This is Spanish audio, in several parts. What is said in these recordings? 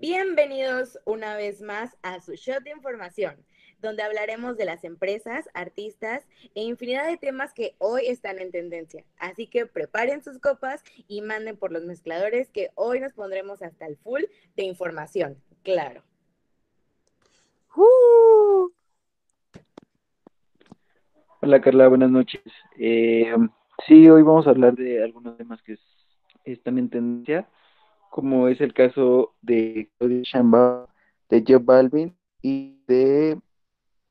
Bienvenidos una vez más a su shot de información, donde hablaremos de las empresas, artistas e infinidad de temas que hoy están en tendencia. Así que preparen sus copas y manden por los mezcladores que hoy nos pondremos hasta el full de información, claro. ¡Uh! Hola Carla, buenas noches. Eh, sí, hoy vamos a hablar de algunos temas que están en tendencia como es el caso de Claudia Sheinbaum, de Joe Balvin y de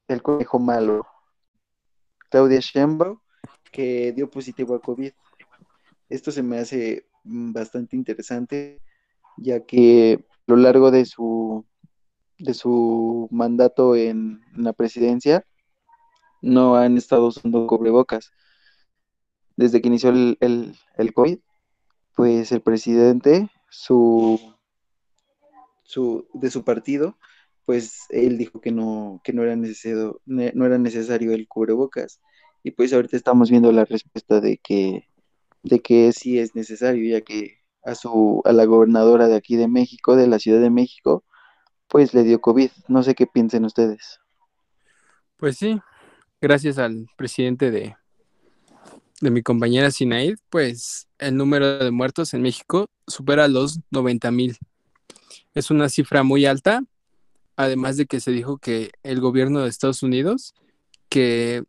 El Conejo Malo. Claudia Sheinbaum, que dio positivo a COVID. Esto se me hace bastante interesante, ya que a lo largo de su, de su mandato en, la presidencia, no han estado usando cubrebocas. Desde que inició el, el, el COVID, pues el presidente su, su, de su partido, pues él dijo que no, que no era necesario, no era necesario el cubrebocas. Y pues ahorita estamos viendo la respuesta de que, de que sí es necesario, ya que a su, a la gobernadora de aquí de México, de la Ciudad de México, pues le dio COVID. No sé qué piensen ustedes. Pues sí, gracias al presidente de, de mi compañera Sinaid, pues el número de muertos en México supera los 90 mil. Es una cifra muy alta, además de que se dijo que el gobierno de Estados Unidos que,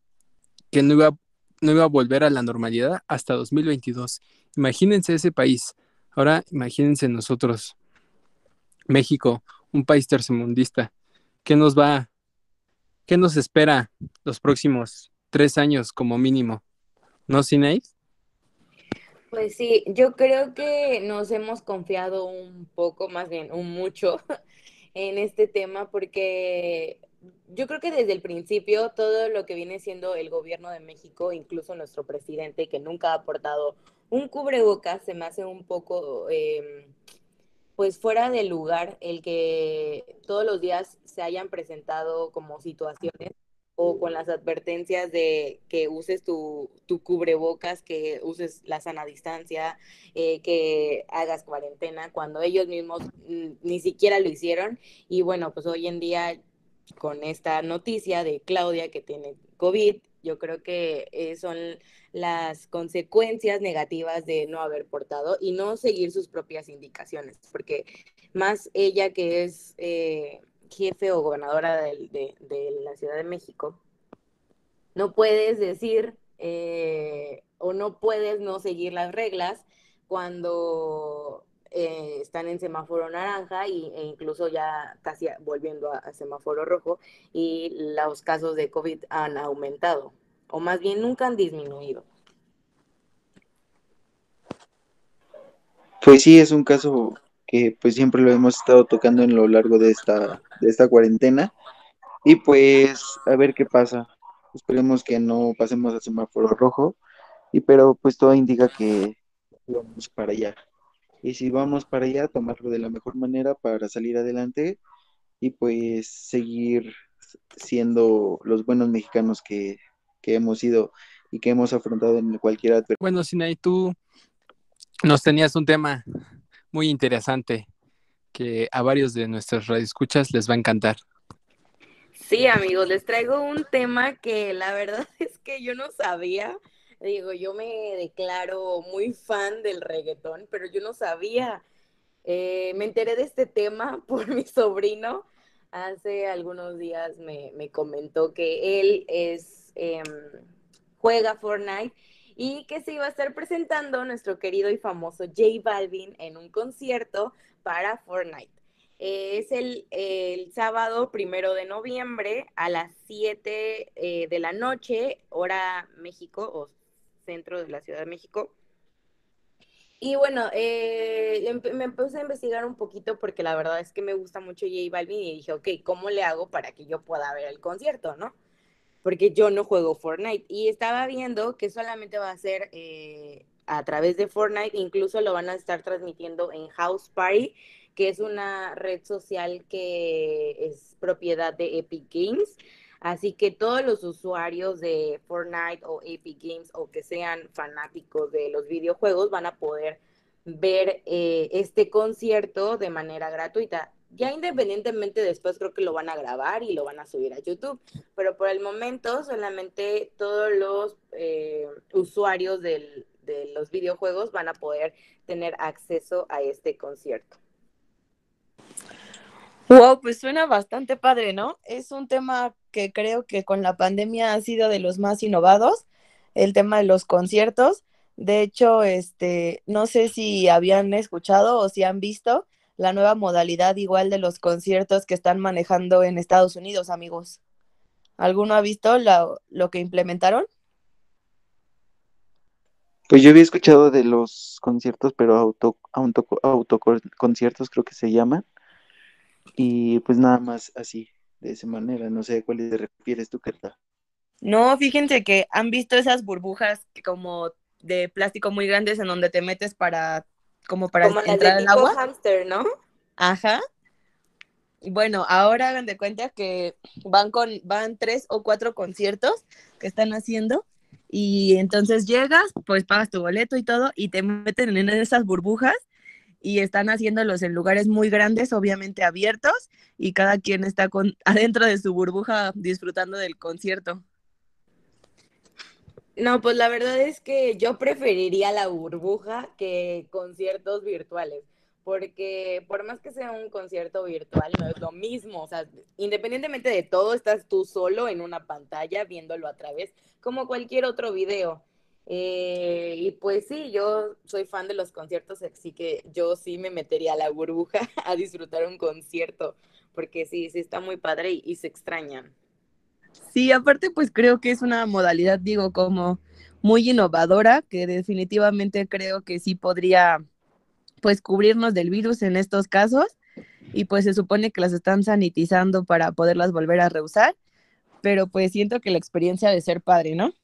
que no, iba, no iba a volver a la normalidad hasta 2022. Imagínense ese país. Ahora imagínense nosotros, México, un país tercermundista. ¿Qué nos va, qué nos espera los próximos tres años como mínimo? ¿No, Sinead? Pues sí, yo creo que nos hemos confiado un poco, más bien un mucho, en este tema porque yo creo que desde el principio todo lo que viene siendo el gobierno de México, incluso nuestro presidente que nunca ha aportado un cubrebocas, se me hace un poco em, pues fuera de lugar el que todos los días se hayan presentado como situaciones o con las advertencias de que uses tu, tu cubrebocas, que uses la sana distancia, eh, que hagas cuarentena, cuando ellos mismos ni siquiera lo hicieron. Y bueno, pues hoy en día con esta noticia de Claudia que tiene COVID, yo creo que eh, son las consecuencias negativas de no haber portado y no seguir sus propias indicaciones, porque más ella que es... Eh, jefe o gobernadora de, la Ciudad de México, no puedes decir eh, o no puedes no seguir las reglas cuando eh, están en semáforo naranja y, e incluso ya casi volviendo a, semáforo rojo y los casos de COVID han aumentado o más bien nunca han disminuido. Pues sí, es un caso que pues siempre lo hemos estado tocando en lo largo de esta, de esta cuarentena. Y pues a ver qué pasa. Esperemos que no pasemos al semáforo rojo. Y pero pues todo indica que vamos para allá. Y si vamos para allá, tomarlo de la mejor manera para salir adelante y pues seguir siendo los buenos mexicanos que, que hemos sido y que hemos afrontado en cualquier adversidad. Bueno, Sinay, tú nos tenías un tema muy interesante que a varios de nuestros radioescuchas les va a encantar. Sí, amigos, les traigo un tema que la verdad es que yo no sabía. Digo, yo me declaro muy fan del reggaetón, pero yo no sabía. Eh, me enteré de este tema por mi sobrino. Hace algunos días me, comentó que él es em, juega Fortnite y que se iba a estar presentando nuestro querido y famoso J Balvin en un concierto para Fortnite. es el, sábado primero de noviembre a las 7 eh, de la noche, hora México o centro de la Ciudad de México. Y bueno, eh, me empecé a investigar un poquito porque la verdad es que me gusta mucho J Balvin y dije, ok, ¿cómo le hago para que yo pueda ver el concierto, no? Porque yo no juego Fortnite. Y estaba viendo que solamente va a ser eh, a través de Fortnite, incluso lo van a estar transmitiendo en House Party, que es una red social que es propiedad de Epic Games. Así que todos los usuarios de Fortnite o Epic Games o que sean fanáticos de los videojuegos van a poder ver eh, este concierto de manera gratuita. Ya independientemente después creo que lo van a grabar y lo van a subir a YouTube, pero por el momento solamente todos los eh, usuarios de los videojuegos van a poder tener acceso a este concierto. Wow, pues suena bastante padre, ¿no? Es un tema que creo que con la pandemia ha sido de los más innovados, el tema de los conciertos. De hecho, este, no sé si habían escuchado o si han visto la nueva modalidad igual de los conciertos que están manejando en Estados Unidos, amigos. ¿Alguno ha visto lo que implementaron? Pues yo había escuchado de los conciertos, pero auto, auto, autoconciertos creo que se llaman. Y pues nada más así, de esa manera. No sé a cuál te refieres tú, Kerta. No, fíjense que han visto esas burbujas como de plástico muy grandes en donde te metes para como para entrar al agua. Hamster, ¿no? Ajá. Bueno, ahora hagan de cuenta que van con, van tres o cuatro conciertos que están haciendo y entonces llegas, pues pagas tu boleto y todo y te meten en esas burbujas y están haciéndolos en lugares muy grandes, obviamente abiertos y cada quien está con, adentro de su burbuja disfrutando del concierto. No, pues la verdad es que yo preferiría la burbuja que conciertos virtuales, porque por más que sea un concierto virtual, no es lo mismo, o sea, independientemente de todo, estás tú solo en una pantalla viéndolo a través, como cualquier otro video. Eh, y pues sí, yo soy fan de los conciertos, así que yo sí me metería a la burbuja a disfrutar un concierto, porque sí, sí está muy padre y se extrañan. Sí, aparte pues creo que es una modalidad, digo, como muy innovadora, que definitivamente creo que sí podría pues cubrirnos del virus en estos casos y pues se supone que las están sanitizando para poderlas volver a reusar, pero pues siento que la experiencia de ser padre, ¿no?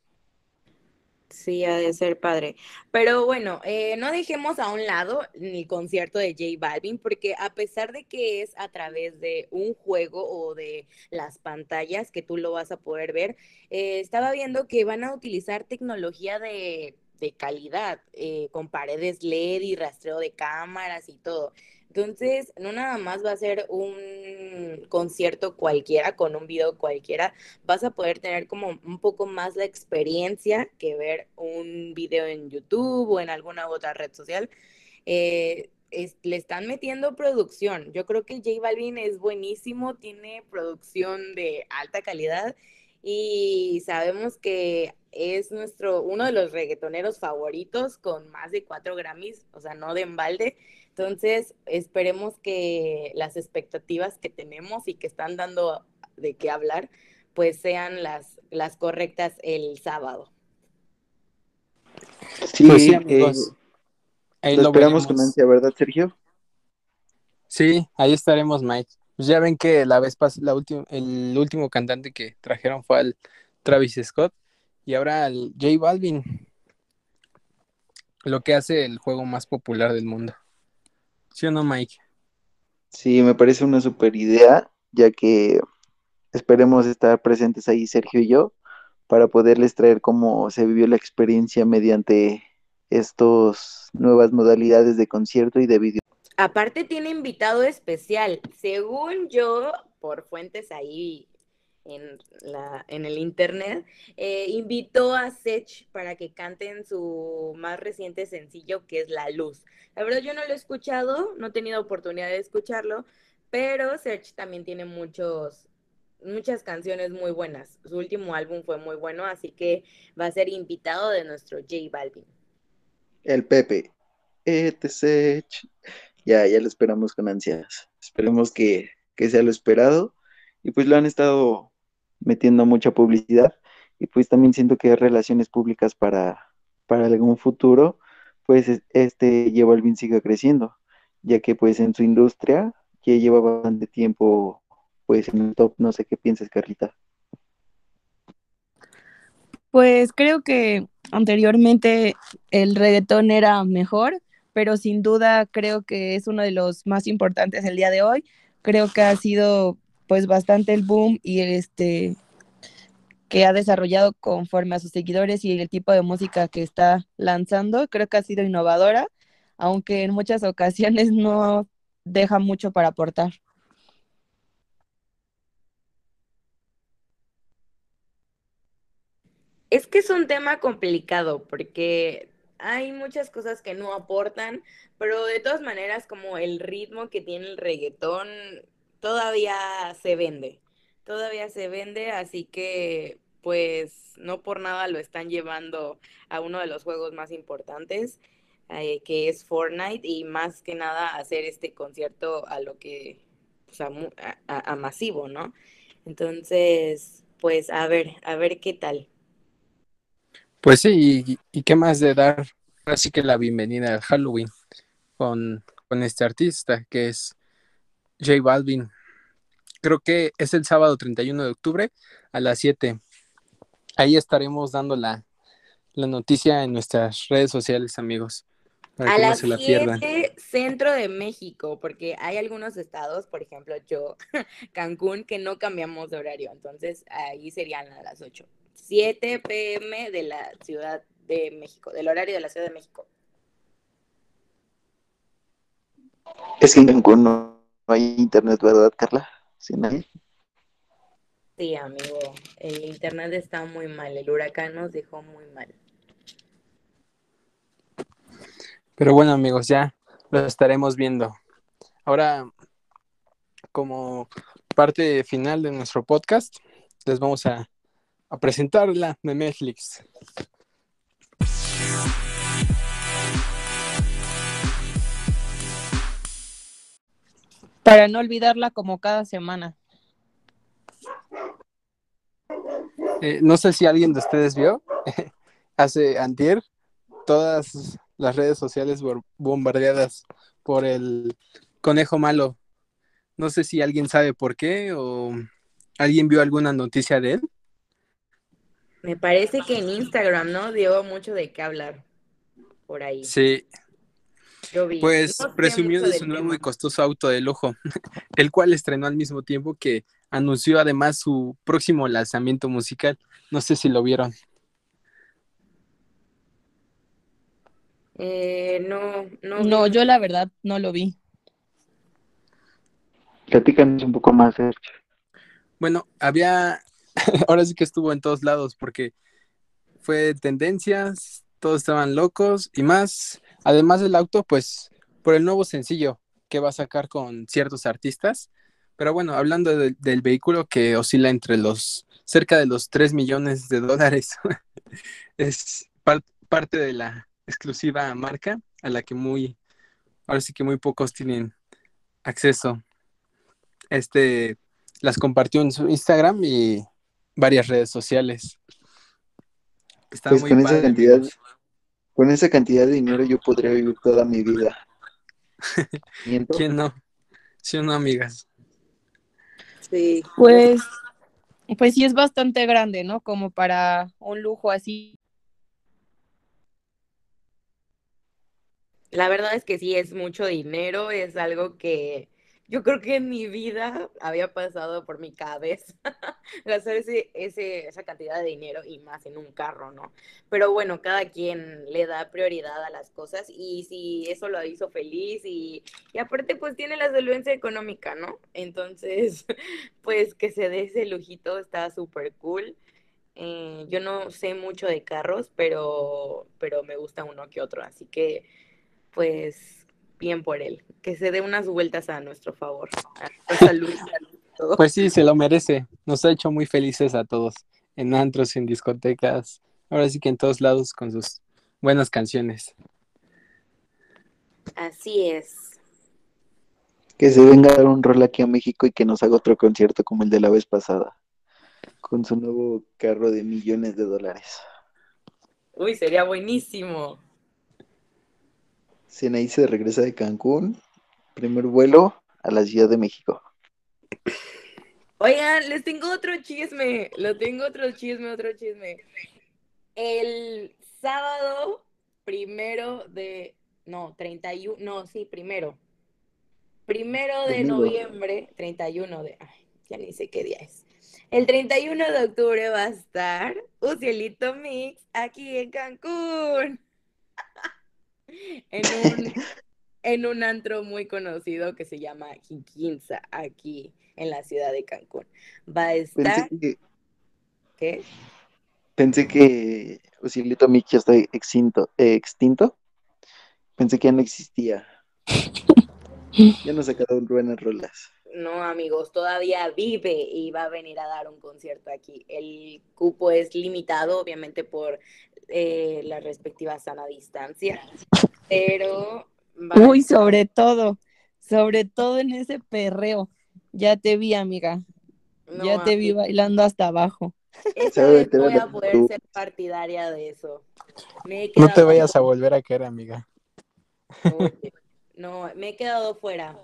Sí, ha de ser padre. Pero bueno, eh, no dejemos a un lado el concierto de J Balvin, porque a pesar de que es a través de un juego o de las pantallas que tú lo vas a poder ver, eh, estaba viendo que van a utilizar tecnología de, de calidad, eh, con paredes LED y rastreo de cámaras y todo. Entonces, no nada más va a ser un concierto cualquiera con un video cualquiera, vas a poder tener como un poco más la experiencia que ver un video en YouTube o en alguna otra red social. Eh, le están metiendo producción. Yo creo que J Balvin es buenísimo, tiene producción de alta calidad y sabemos que es nuestro uno de los reggaetoneros favoritos con más de cuatro Grammys, o sea, no de embalde. Entonces, esperemos que las expectativas que tenemos y que están dando de qué hablar, pues sean las, las correctas el sábado. Sí, pues amigos. Eh, lo, esperamos con ansia, ¿verdad, Sergio? Sí, ahí estaremos, Mike. Pues ya ven que la vez pasada, el último cantante que trajeron fue al Travis Scott y ahora al J Balvin, lo que hace el juego más popular del mundo. ¿Sí o no, Mike? Sí, me parece una super idea, ya que esperemos estar presentes ahí Sergio y yo para poderles traer cómo se vivió la experiencia mediante estas nuevas modalidades de concierto y de video. Aparte tiene invitado especial, según yo, por fuentes ahí en, la, en el internet, eh, invitó a Sech para que canten su más reciente sencillo, que es La Luz. La verdad yo no lo he escuchado, no he tenido oportunidad de escucharlo, pero Sech también tiene muchos, muchas canciones muy buenas. Su último álbum fue muy bueno, así que va a ser invitado de nuestro J Balvin. El Pepe. Este Sech. Ya, ya lo esperamos con ansias. Esperemos que, que sea lo esperado. Y pues lo han estado metiendo mucha publicidad y pues también siento que relaciones públicas para, para algún futuro, pues este lleva Alvin siga creciendo, ya que pues en su industria ya lleva bastante tiempo pues en el top, no sé qué piensas Carlita. Pues creo que anteriormente el reggaetón era mejor, pero sin duda creo que es uno de los más importantes el día de hoy. Creo que ha sido pues bastante el boom y este que ha desarrollado conforme a sus seguidores y el tipo de música que está lanzando. Creo que ha sido innovadora, aunque en muchas ocasiones no deja mucho para aportar. Es que es un tema complicado porque hay muchas cosas que no aportan, pero de todas maneras como el ritmo que tiene el reggaetón todavía se vende, todavía se vende, así que pues no por nada lo están llevando a uno de los juegos más importantes, eh, que es Fortnite, y más que nada hacer este concierto a lo que, pues a, a, masivo, ¿no? Entonces, pues a ver, a ver qué tal. Pues sí, y, qué más de dar así que la bienvenida al Halloween con, con este artista que es J Balvin. Creo que es el sábado 31 de octubre a las 7. Ahí estaremos dando la, la noticia en nuestras redes sociales, amigos. Para a las 7 centro de México, porque hay algunos estados, por ejemplo, yo, Cancún, que no cambiamos de horario, entonces ahí serían a las 8. 7 pm de la Ciudad de México, del horario de la Ciudad de México. Es que en Cancún no hay internet, ¿verdad, Carla? ¿Sí, nadie? Sí, amigo, el internet está muy mal, el huracán nos dejó muy mal. Pero bueno, amigos, ya lo estaremos viendo. Ahora, como parte final de nuestro podcast, les vamos a a presentarla de Netflix. Para no olvidarla como cada semana. Eh, no sé si alguien de ustedes vio, hace antier, todas las redes sociales bombardeadas por el conejo malo. No sé si alguien sabe por qué o alguien vio alguna noticia de él. Me parece que en Instagram, ¿no? Dio mucho de qué hablar por ahí. Sí. Yo vi. Pues presumió de su nuevo y costoso auto de lujo, el cual estrenó al mismo tiempo que anunció además su próximo lanzamiento musical. No sé si lo vieron. Eh, no, no. No, yo la verdad no lo vi. Platícanos un poco más, Sergio. Bueno, había ahora sí que estuvo en todos lados porque fue tendencias, todos estaban locos y más, además del auto, pues por el nuevo sencillo que va a sacar con ciertos artistas. Pero bueno, hablando del vehículo que oscila entre los cerca de los 3 millones de dólares, es parte de la exclusiva marca a la que muy, ahora sí que muy pocos tienen acceso. Este las compartió en su Instagram y varias redes sociales. Está pues muy con esa cantidad, con esa cantidad de dinero yo podría vivir toda mi vida. ¿Quién no? Sí o no, amigas. Sí. Pues, pues sí es bastante grande, ¿no? Como para un lujo así. La verdad es que sí es mucho dinero, es algo que yo creo que en mi vida había pasado por mi cabeza gastar ese, ese, esa cantidad de dinero y más en un carro, ¿no? Pero bueno, cada quien le da prioridad a las cosas y si eso lo hizo feliz y, y aparte pues tiene la solvencia económica, ¿no? Entonces, pues que se dé ese lujito está súper cool. Eh, yo no sé mucho de carros, pero, pero me gusta uno que otro, así que pues bien por él, que se dé unas vueltas a nuestro favor. Salud, Pues sí, se lo merece. Nos ha hecho muy felices a todos, en antros, en discotecas, ahora sí que en todos lados con sus buenas canciones. Así es. Que se venga a dar un rol aquí a México y que nos haga otro concierto como el de la vez pasada, con su nuevo carro de millones de dólares. Uy, sería buenísimo. Sinaí se regresa de Cancún, primer vuelo a la Ciudad de México. Oigan, les tengo otro chisme, lo tengo otro chisme, otro chisme. El sábado primero de, no, 31, no, sí, primero. Primero de noviembre, 31 de, ay, ya ni sé qué día es. El 31 de octubre va a estar Ucielito Mix aquí en Cancún. en un, en un antro muy conocido que se llama Jiquinza, aquí en la ciudad de Cancún. Va a estar... ¿Qué? Pensé que Oscilito Mix ya está extinto, eh, extinto. Pensé que ya no existía. Ya no sacado buenas rolas. No, amigos, todavía vive y va a venir a dar un concierto aquí. El cupo es limitado, obviamente, por eh, la respectiva sana distancia, pero... Uy, sobre todo, sobre todo en ese perreo. Ya te vi, amiga. no, ya te vi bailando hasta abajo. Esta vez voy a poder ser partidaria de eso. Me he No te vayas a volver a caer, amiga. Oye, No, me he quedado fuera.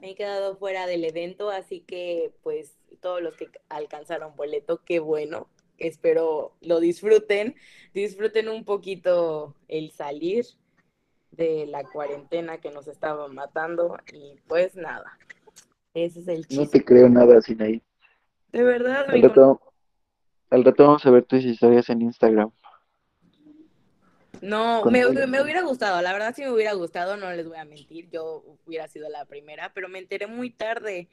Me he quedado fuera del evento, así que pues todos los que alcanzaron boleto, qué bueno. Espero lo disfruten, disfruten un poquito el salir de la cuarentena que nos estaba matando y pues nada. Ese es el No chiste. te creo nada, Sinaí. De verdad, Al rato, al rato vamos a ver tus historias en Instagram. No, me, me hubiera gustado, la verdad sí me hubiera gustado, no les voy a mentir, yo hubiera sido la primera, pero me enteré muy tarde.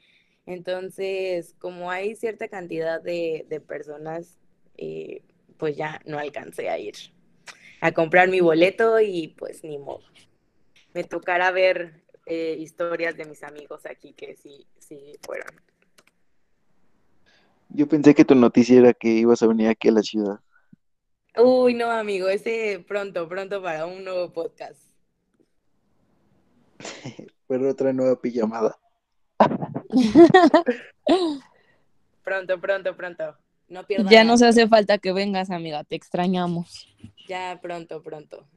Entonces, como hay cierta cantidad de, de personas, eh, pues ya no alcancé a ir a comprar mi boleto y pues ni modo. Me tocará ver eh, historias de mis amigos aquí que sí, sí fueron. Yo pensé que tu noticia era que ibas a venir aquí a la ciudad. Uy, no, amigo, ese pronto, pronto para un nuevo podcast. Fue otra nueva pijamada. Pronto, pronto, pronto. No pierdan Ya nos hace falta que vengas, amiga. Te extrañamos. Ya pronto, pronto.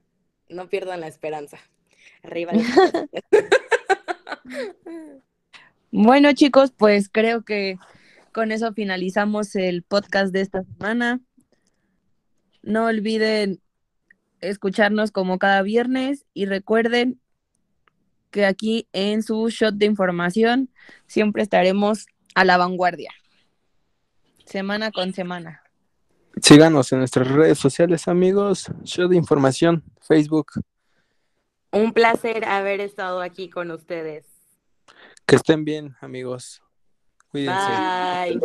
No pierdan la esperanza. Arriba. Bueno, chicos, pues creo que con eso finalizamos el podcast de esta semana. No olviden escucharnos como cada viernes y recuerden que aquí en su shot de información siempre estaremos a la vanguardia, semana con semana. Síganos en nuestras redes sociales, amigos. Show de información, Facebook. Un placer haber estado aquí con ustedes. Que estén bien, amigos. Cuídense. Bye.